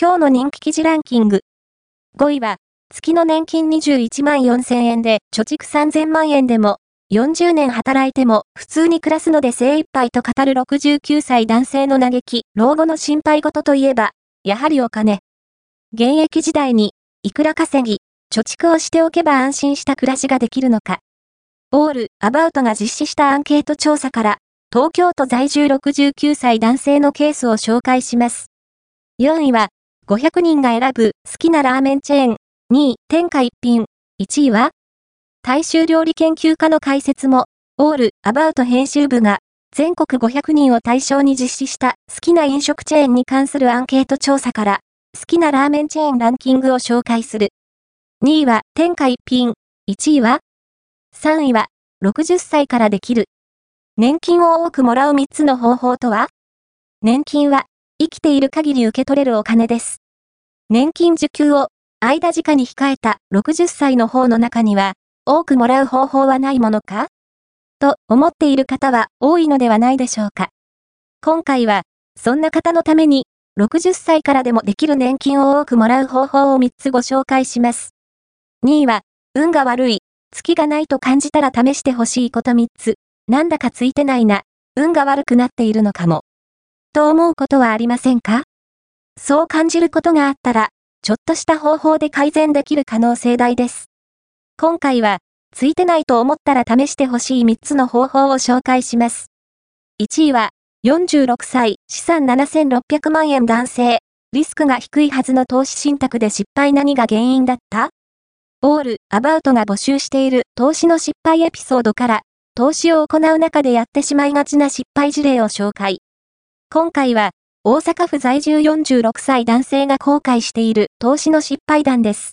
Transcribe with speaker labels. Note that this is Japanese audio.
Speaker 1: 今日の人気記事ランキング。5位は、月の年金21万4000円で貯蓄3000万円でも、40年働いても普通に暮らすので精一杯と語る69歳男性の嘆き、老後の心配事といえば、やはりお金。現役時代に、いくら稼ぎ、貯蓄をしておけば安心した暮らしができるのか。オール、アバウトが実施したアンケート調査から、東京都在住69歳男性のケースを紹介します。4位は、500人が選ぶ好きなラーメンチェーン。2位、天下一品。1位は大衆料理研究家の解説も、オール、アバウト編集部が、全国500人を対象に実施した好きな飲食チェーンに関するアンケート調査から、好きなラーメンチェーンランキングを紹介する。2位は天下一品。1位は ?3 位は60歳からできる。年金を多くもらう3つの方法とは？年金は生きている限り受け取れるお金です。年金受給を間近に控えた60歳の方の中には、多くもらう方法はないものか？と思っている方は多いのではないでしょうか。今回は、そんな方のために、60歳からでもできる年金を多くもらう方法を3つご紹介します。2位は、運が悪い、月がないと感じたら試してほしいこと3つ。なんだかついてないな、運が悪くなっているのかも。と思うことはありませんか？そう感じることがあったら、ちょっとした方法で改善できる可能性大です。今回は、ついてないと思ったら試してほしい3つの方法を紹介します。1位は、46歳、資産7600万円男性、リスクが低いはずの投資信託で失敗何が原因だった？オール、アバウトが募集している投資の失敗エピソードから、投資を行う中でやってしまいがちな失敗事例を紹介。今回は、大阪府在住46歳男性が後悔している投資の失敗談です。